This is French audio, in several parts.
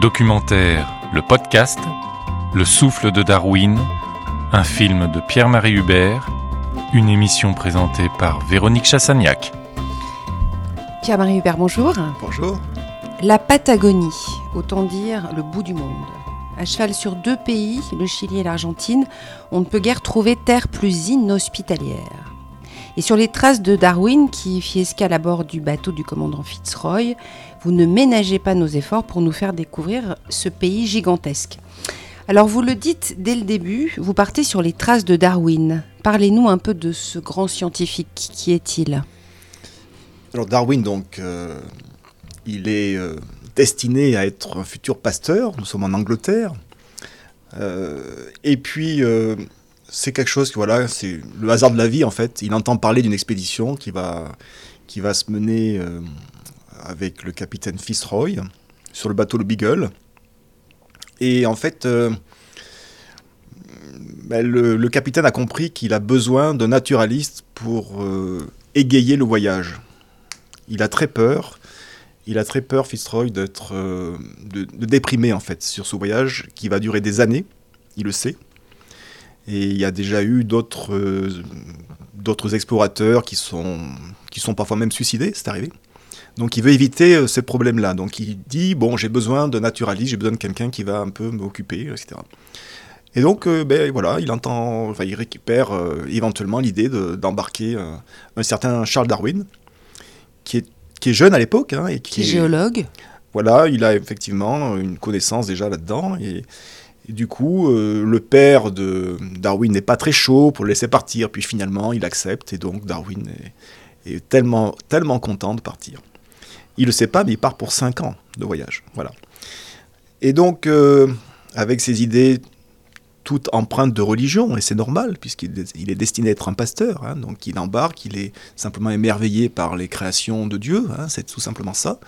Documentaire, le podcast, Le souffle de Darwin, un film de Pierre-Marie Hubert, une émission présentée par Véronique Chassagnac. Pierre-Marie Hubert, bonjour. Bonjour. La Patagonie, autant dire le bout du monde. À cheval sur deux pays, le Chili et l'Argentine, on ne peut guère trouver terre plus inhospitalière. Et sur les traces de Darwin, qui fit escale à bord du bateau du commandant Fitzroy, vous ne ménagez pas nos efforts pour nous faire découvrir ce pays gigantesque. Alors vous le dites dès le début, vous partez sur les traces de Darwin. Parlez-nous un peu de ce grand scientifique. Qui est-il? Alors Darwin, donc, euh, il est euh, destiné à être un futur pasteur. Nous sommes en Angleterre. Euh, et puis, c'est quelque chose que, voilà, c'est le hasard de la vie, en fait. Il entend parler d'une expédition qui va, se mener avec le capitaine Fitzroy sur le bateau le Beagle. Et en fait, euh, ben, le, capitaine a compris qu'il a besoin d'un naturaliste pour euh, égayer le voyage. Il a très peur. Il a très peur, Fitzroy, d'être, euh, de, déprimer en fait sur ce voyage qui va durer des années. Il le sait. Et il y a déjà eu d'autres, d'autres explorateurs qui sont, qui sont parfois même suicidés. C'est arrivé. Donc il veut éviter euh, ces problèmes-là. Donc il dit, bon, j'ai besoin de naturaliste, j'ai besoin de quelqu'un qui va un peu m'occuper, etc. Et donc, euh, ben, voilà, il entend, enfin, il récupère euh, éventuellement l'idée d'embarquer un certain Charles Darwin, qui est, qui est jeune à l'époque. Hein, et qui, est géologue. Voilà, il a effectivement une connaissance déjà là-dedans. Et, du coup, le père de Darwin n'est pas très chaud pour le laisser partir. Puis finalement, il accepte. Et donc, Darwin est, tellement, tellement content de partir. Il ne le sait pas, mais il part pour 5 ans de voyage. Voilà. Et donc, euh, avec ses idées toutes empreintes de religion, et c'est normal, puisqu'il est destiné à être un pasteur, hein, donc il embarque, il est simplement émerveillé par les créations de Dieu, hein, c'est tout simplement ça.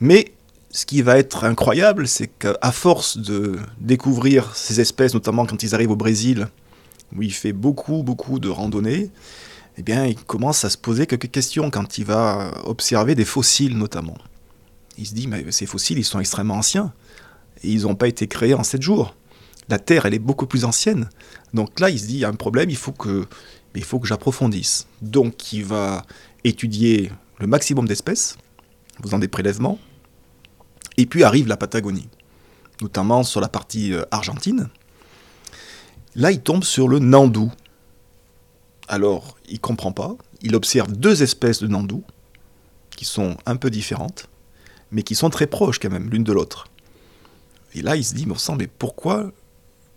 Mais ce qui va être incroyable, c'est qu'à force de découvrir ces espèces, notamment quand ils arrivent au Brésil, où il fait beaucoup, beaucoup de randonnées, eh bien, il commence à se poser quelques questions quand il va observer des fossiles notamment. Il se dit, mais ces fossiles, ils sont extrêmement anciens, et ils n'ont pas été créés en 7 jours. La Terre, elle est beaucoup plus ancienne. Donc là, il se dit, il y a un problème, il faut que, il faut que j'approfondisse. Donc il va étudier le maximum d'espèces, faisant des prélèvements, et puis arrive la Patagonie, notamment sur la partie euh, argentine. Là, il tombe sur le Nandou, alors, il comprend pas. Il observe deux espèces de nandous qui sont un peu différentes, mais qui sont très proches quand même l'une de l'autre. Et là, il se dit, mais pourquoi,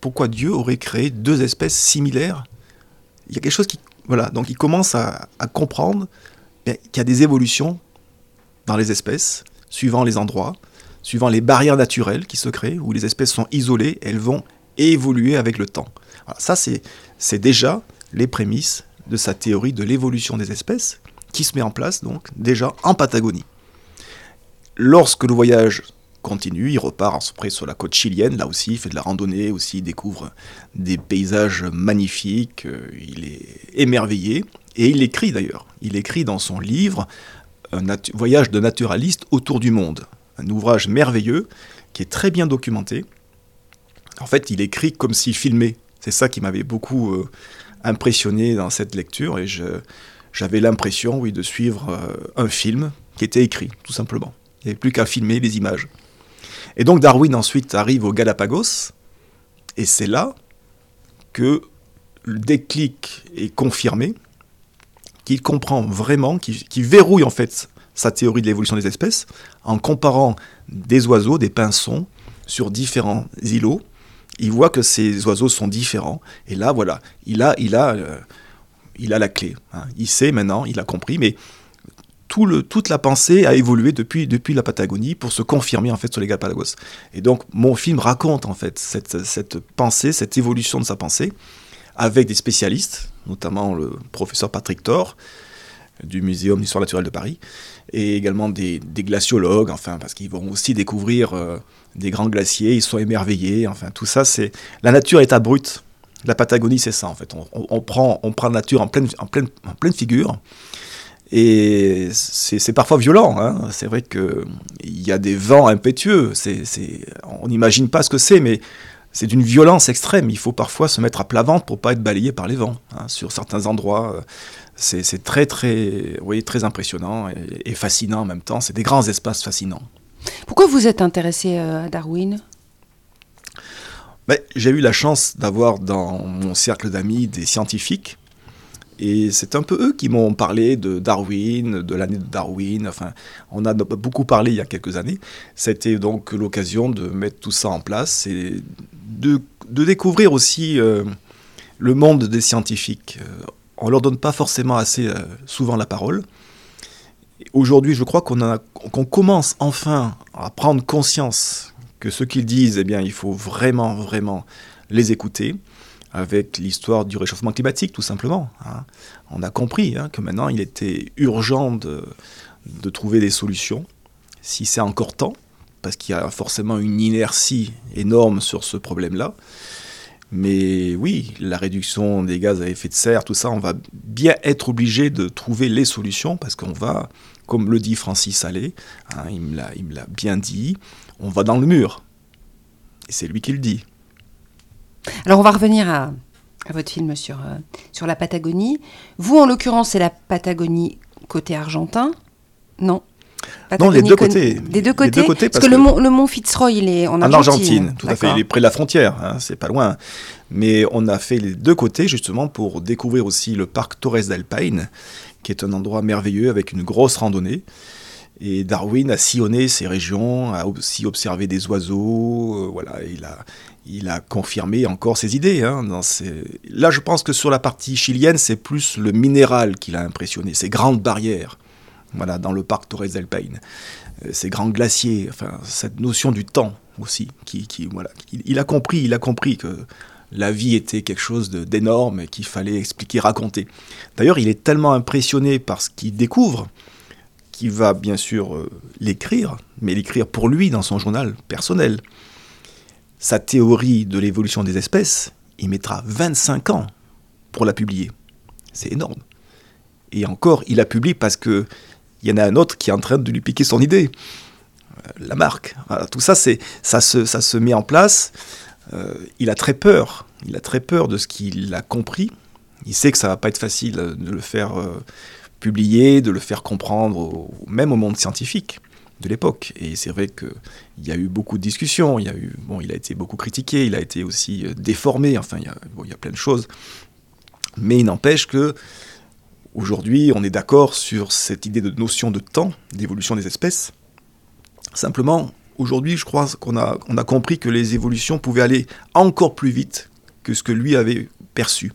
pourquoi Dieu aurait créé deux espèces similaires? Il y a quelque chose qui... Voilà, donc il commence à, comprendre qu'il y a des évolutions dans les espèces, suivant les endroits, suivant les barrières naturelles qui se créent, où les espèces sont isolées, elles vont évoluer avec le temps. ça, c'est déjà les prémices de sa théorie de l'évolution des espèces, qui se met en place donc déjà en Patagonie. Lorsque le voyage continue, il repart après sur la côte chilienne, là aussi il fait de la randonnée, aussi il découvre des paysages magnifiques, euh, il est émerveillé, et il écrit d'ailleurs, il écrit dans son livre un voyage de naturaliste autour du monde, un ouvrage merveilleux qui est très bien documenté. En fait, il écrit comme s'il filmait. C'est ça qui m'avait beaucoup euh, impressionné dans cette lecture et j'avais l'impression, oui, de suivre euh, un film qui était écrit, tout simplement. Il n'y avait plus qu'à filmer les images. Et donc Darwin ensuite arrive au Galapagos, et c'est là que le déclic est confirmé, qu'il comprend vraiment, qu'il verrouille en fait sa théorie de l'évolution des espèces en comparant des oiseaux, des pinsons, sur différents îlots, il voit que ces oiseaux sont différents. Et là, voilà, il a, il a, euh, il a la clé. Hein. Il sait maintenant, il a compris, mais tout le, toute la pensée a évolué depuis, depuis la Patagonie pour se confirmer en fait sur les Galapagos. Et donc, mon film raconte en fait cette, cette pensée, cette évolution de sa pensée, avec des spécialistes, notamment le professeur Patrick Thor du Muséum d'histoire naturelle de Paris, et également des, glaciologues, enfin, parce qu'ils vont aussi découvrir euh, des grands glaciers, ils sont émerveillés, enfin, tout ça, c'est... La nature est à brute. La Patagonie, c'est ça, en fait. On, prend, on prend la nature en pleine, en, pleine, en pleine figure, Et c'est parfois violent. Hein. C'est vrai qu'il y a des vents impétueux. On n'imagine pas ce que c'est, mais c'est d'une violence extrême. Il faut parfois se mettre à plat ventre pour pas être balayé par les vents. Hein. Sur certains endroits, c'est très, très, oui, très impressionnant et, et fascinant en même temps. C'est des grands espaces fascinants. Pourquoi vous êtes intéressé euh, à Darwin? Ben, J'ai eu la chance d'avoir dans mon cercle d'amis des scientifiques. Et c'est un peu eux qui m'ont parlé de Darwin, de l'année de Darwin. Enfin, on a beaucoup parlé il y a quelques années. C'était donc l'occasion de mettre tout ça en place et de, découvrir aussi euh, le monde des scientifiques. Euh, on leur donne pas forcément assez souvent la parole. Aujourd'hui, je crois qu'on commence enfin à prendre conscience que ce qu'ils disent, eh bien, il faut vraiment, vraiment les écouter avec l'histoire du réchauffement climatique, tout simplement. Hein. On a compris hein, que maintenant, il était urgent de, trouver des solutions, si c'est encore temps, parce qu'il y a forcément une inertie énorme sur ce problème-là. Mais oui, la réduction des gaz à effet de serre, tout ça, on va bien être obligé de trouver les solutions parce qu'on va, comme le dit Francis Allais, hein, il me l'a bien dit, on va dans le mur. Et c'est lui qui le dit. Alors on va revenir à, votre film sur, euh, sur la Patagonie. Vous, en l'occurrence, c'est la Patagonie côté argentin Non? Non, les deux côtés. Des deux côtés, parce, que, le, mont, Fitzroy, il est en Argentine. En Argentine, tout à fait. Il est près de la frontière, hein, c'est pas loin. Mais on a fait les deux côtés justement pour découvrir aussi le parc Torres del Paine, qui est un endroit merveilleux avec une grosse randonnée. Et Darwin a sillonné ces régions, a aussi observé des oiseaux, euh, voilà, il a, il a confirmé encore ses idées. Hein, Là, je pense que sur la partie chilienne, c'est plus le minéral qui l'a impressionné, ces grandes barrières voilà, dans le parc Torres del Paine. Euh, ces grands glaciers, enfin, cette notion du temps aussi, qui, qui voilà, il, a compris, il a compris que la vie était quelque chose d'énorme et qu'il fallait expliquer, raconter. D'ailleurs, il est tellement impressionné par ce qu'il découvre qu'il va bien sûr euh, l'écrire, mais l'écrire pour lui dans son journal personnel. Sa théorie de l'évolution des espèces, il mettra 25 ans pour la publier. C'est énorme. Et encore, il la publie parce que il y en a un autre qui est en train de lui piquer son idée. Euh, la marque. tout ça, c'est, ça, se, met en place. Euh, il a très peur. Il a très peur de ce qu'il a compris. Il sait que ça va pas être facile de le faire publier, de le faire comprendre, même au monde scientifique de l'époque. Et c'est vrai qu'il y a eu beaucoup de discussions. Il, y a eu, bon, il a été beaucoup critiqué, il a été aussi déformé. Enfin, il y a, il y a plein de choses. Mais il n'empêche que Aujourd'hui, on est d'accord sur cette idée de notion de temps, d'évolution des espèces. Simplement, aujourd'hui, je crois qu'on a, on a compris que les évolutions pouvaient aller encore plus vite que ce que lui avait perçu.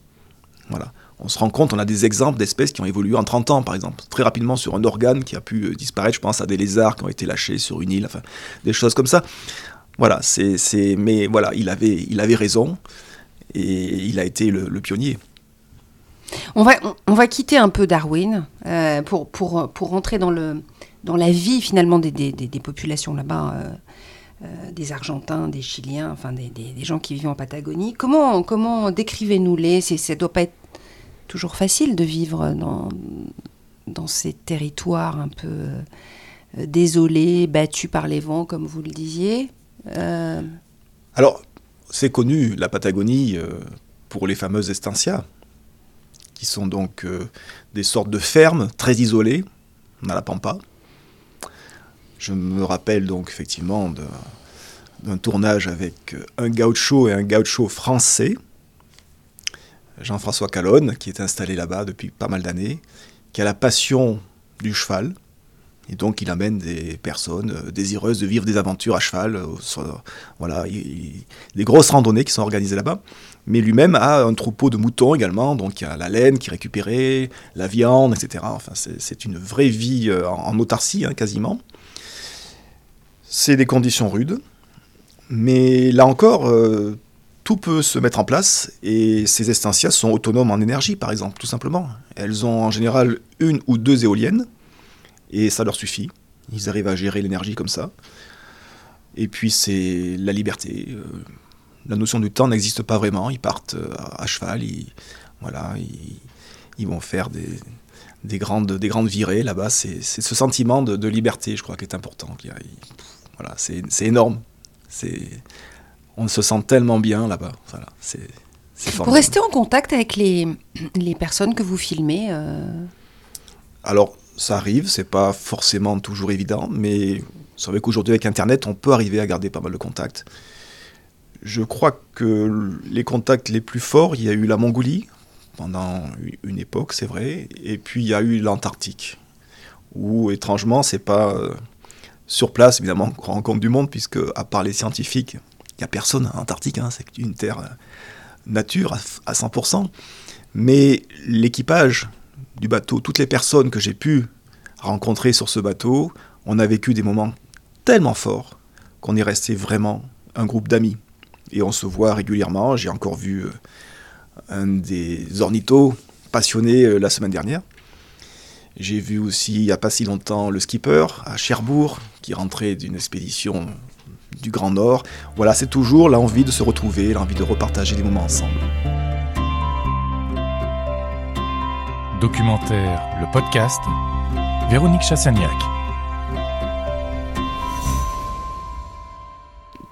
Voilà. On se rend compte, on a des exemples d'espèces qui ont évolué en 30 ans, par exemple, très rapidement sur un organe qui a pu euh, disparaître. Je pense à des lézards qui ont été lâchés sur une île, enfin, des choses comme ça. Voilà, c'est, mais voilà, il avait, il avait raison et il a été le pionnier. On va, on, va quitter un peu Darwin euh, pour, pour, pour rentrer dans, le, dans la vie finalement des, des, des, populations là-bas, euh, des Argentins, des Chiliens, enfin des, gens qui vivent en Patagonie. Comment, comment décrivez-nous-les? Ça doit pas être toujours facile de vivre dans, dans ces territoires un peu désolés, battus par les vents, comme vous le disiez. Alors, c'est connu, la Patagonie, pour les fameuses estancias qui sont donc euh, des sortes de fermes très isolées. On a la Pampa. Je me rappelle donc effectivement d'un tournage avec euh, un gaucho et un gaucho français, Jean-François Calonne, qui est installé là-bas depuis pas mal d'années, qui a la passion du cheval. Et donc il amène des personnes euh, désireuses de vivre des aventures à cheval. voilà, des grosses randonnées qui sont organisées là-bas mais lui-même a un troupeau de moutons également, donc il y a la laine qui est récupérée, la viande, etc. Enfin, c'est une vraie vie euh, en, autarcie, hein, quasiment. C'est des conditions rudes, mais là encore, euh, tout peut se mettre en place, et ces estancias sont autonomes en énergie, par exemple, tout simplement. Elles ont en général une ou deux éoliennes, et ça leur suffit. Ils arrivent à gérer l'énergie comme ça. Et puis c'est la liberté. Euh, la notion du temps n'existe pas vraiment. Ils partent euh, à cheval, ils, voilà, ils, vont faire des, des, grandes, des grandes virées là-bas. C'est ce sentiment de, liberté, je crois, qui est important. voilà, c'est énorme. On se sent tellement bien là-bas. Voilà, c'est Pour rester en contact avec les, les personnes que vous filmez euh? Alors, ça arrive, c'est pas forcément toujours évident, mais vous savez qu'aujourd'hui, avec Internet, on peut arriver à garder pas mal de contacts. Je crois que les contacts les plus forts, il y a eu la Mongolie, pendant une époque, c'est vrai, et puis il y a eu l'Antarctique, où étrangement, c'est pas euh, sur place, évidemment, qu'on rencontre du monde, puisque à part les scientifiques, il n'y a personne en Antarctique, hein, c'est une terre euh, nature à 100%, mais l'équipage du bateau, toutes les personnes que j'ai pu rencontrer sur ce bateau, on a vécu des moments tellement forts qu'on est resté vraiment un groupe d'amis. Et on se voit régulièrement. J'ai encore vu euh, un des ornithos passionnés euh, la semaine dernière. J'ai vu aussi, il n'y a pas si longtemps, le skipper à Cherbourg, qui rentrait d'une expédition du Grand Nord. Voilà, c'est toujours l'envie de se retrouver, l'envie de repartager des moments ensemble. Documentaire, le podcast, Véronique Chassagnac.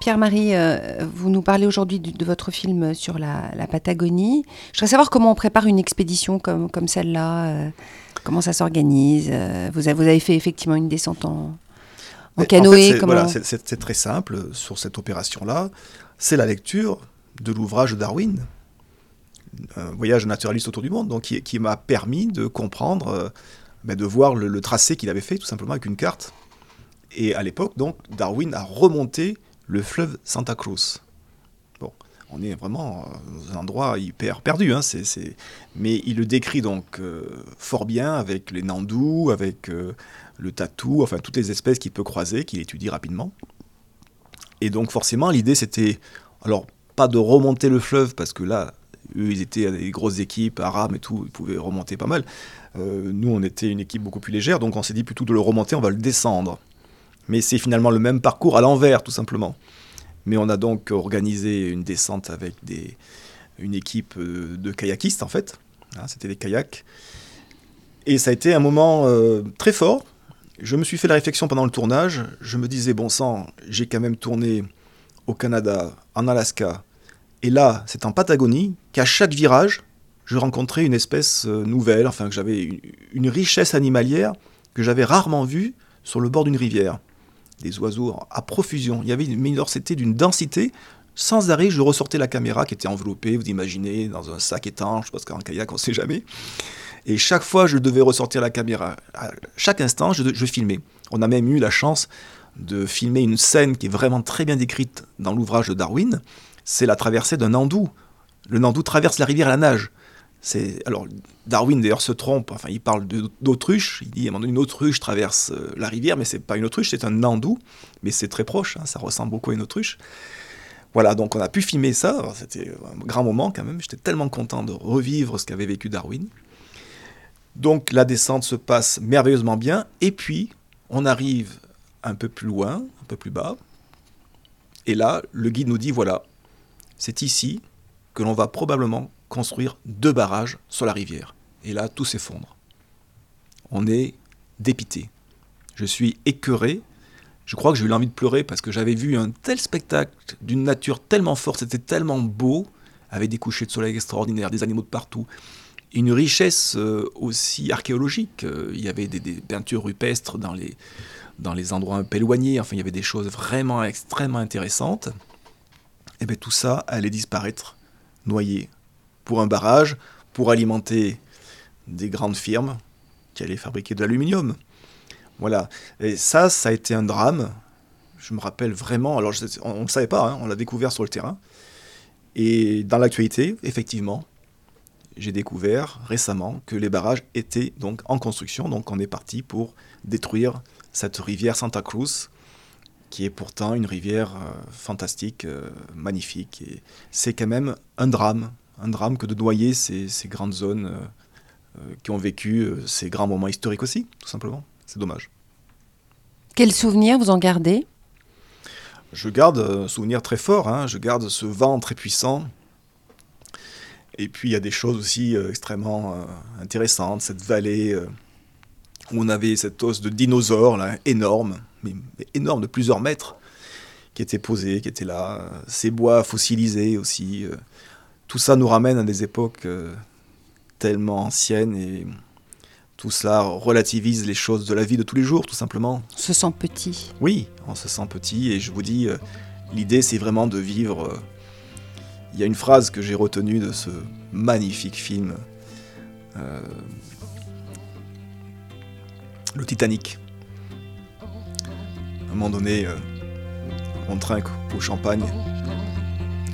Pierre-Marie, euh, vous nous parlez aujourd'hui de, votre film sur la, Patagonie. Je voudrais savoir comment on prépare une expédition comme, comme celle-là, euh, comment ça s'organise. Euh, vous, vous, avez fait effectivement une descente en, canoë. c'est très simple sur cette opération-là. C'est la lecture de l'ouvrage de Darwin, un voyage naturaliste autour du monde, donc qui, m'a permis de comprendre, ben, de voir le, le tracé qu'il avait fait tout simplement avec une carte. Et à l'époque, donc, Darwin a remonté le fleuve Santa Cruz. On est vraiment dans un endroit hyper perdu, hein, mais il le décrit donc euh, fort bien avec les nandous, avec euh, le tatou, enfin toutes les espèces qu'il peut croiser, qu'il étudie rapidement. Et donc forcément, l'idée c'était, alors pas de remonter le fleuve, parce que là, eux, ils étaient des grosses équipes, arabes et tout, ils pouvaient remonter pas mal. Euh, nous, on était une équipe beaucoup plus légère, donc on s'est dit plutôt de le remonter, on va le descendre mais c'est finalement le même parcours à l'envers, tout simplement. Mais on a donc organisé une descente avec une équipe euh, de kayakistes, en fait. Hein, c'était des kayaks. Et ça a été un moment euh, très fort. Je me suis fait la réflexion pendant le tournage. Je me disais, bon sang, j'ai quand même tourné au Canada, en Alaska. Et là, c'est en Patagonie qu'à chaque virage, je rencontrais une espèce euh, nouvelle, enfin que j'avais une richesse animalière que j'avais rarement vue sur le bord d'une rivière des oiseaux à profusion. Il y avait une c'était d'une densité. Sans arrêt, je ressortais la caméra qui était enveloppée, vous imaginez, dans un sac étanche, parce qu'en kayak, on ne sait jamais. Et chaque fois, je devais ressortir la caméra. À chaque instant, je, filmais. On a même eu la chance de filmer une scène qui est vraiment très bien décrite dans l'ouvrage de Darwin. C'est la traversée d'un nandou. Le nandou traverse la rivière à la nage alors Darwin d'ailleurs se trompe. Enfin, il parle d'autruche. Il dit à un moment une autruche traverse euh, la rivière, mais c'est pas une autruche, c'est un nandou. Mais c'est très proche. Hein, ça ressemble beaucoup à une autruche. Voilà, donc on a pu filmer ça. C'était un grand moment quand même. J'étais tellement content de revivre ce qu'avait vécu Darwin. Donc la descente se passe merveilleusement bien. Et puis on arrive un peu plus loin, un peu plus bas. Et là, le guide nous dit voilà, c'est ici que l'on va probablement construire deux barrages sur la rivière. Et là, tout s'effondre. On est dépité. Je suis écœuré. Je crois que j'ai eu envie de pleurer parce que j'avais vu un tel spectacle d'une nature tellement forte, c'était tellement beau, avec des couchers de soleil extraordinaires, des animaux de partout, une richesse euh, aussi archéologique. Euh, il y avait des, peintures rupestres dans les, dans les endroits un peu éloignés, enfin il y avait des choses vraiment extrêmement intéressantes. Et bien tout ça allait disparaître, noyé pour un barrage, pour alimenter des grandes firmes qui allaient fabriquer de l'aluminium. Voilà. Et ça, ça a été un drame. Je me rappelle vraiment, alors on ne le savait pas, hein, on l'a découvert sur le terrain. Et dans l'actualité, effectivement, j'ai découvert récemment que les barrages étaient donc en construction, donc on est parti pour détruire cette rivière Santa Cruz, qui est pourtant une rivière euh, fantastique, euh, magnifique. Et c'est quand même un drame un drame que de noyer ces, grandes zones euh, euh, qui ont vécu euh, ces grands moments historiques aussi, tout simplement. C'est dommage. Quels souvenirs vous en gardez? Je garde un souvenir très fort, hein. je garde ce vent très puissant. Et puis il y a des choses aussi extrêmement intéressantes, cette vallée où on avait cette os de dinosaure là, énorme, mais, énorme de plusieurs mètres, qui était posé, qui était là, ces bois fossilisés aussi. Tout ça nous ramène à des époques tellement anciennes et tout cela relativise les choses de la vie de tous les jours, tout simplement. On se sent petit. Oui, on se sent petit et je vous dis, euh, l'idée c'est vraiment de vivre. Euh, il y a une phrase que j'ai retenue de ce magnifique film, euh, le Titanic. À un moment donné, on trinque au champagne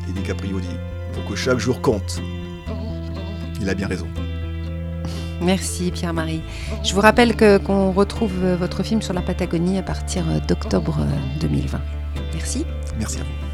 et DiCaprio dit Faut que chaque jour compte. Il a bien raison. Merci Pierre-Marie. Je vous rappelle que, qu'on retrouve votre film sur la Patagonie à partir d'octobre 2020. Merci. Merci à vous.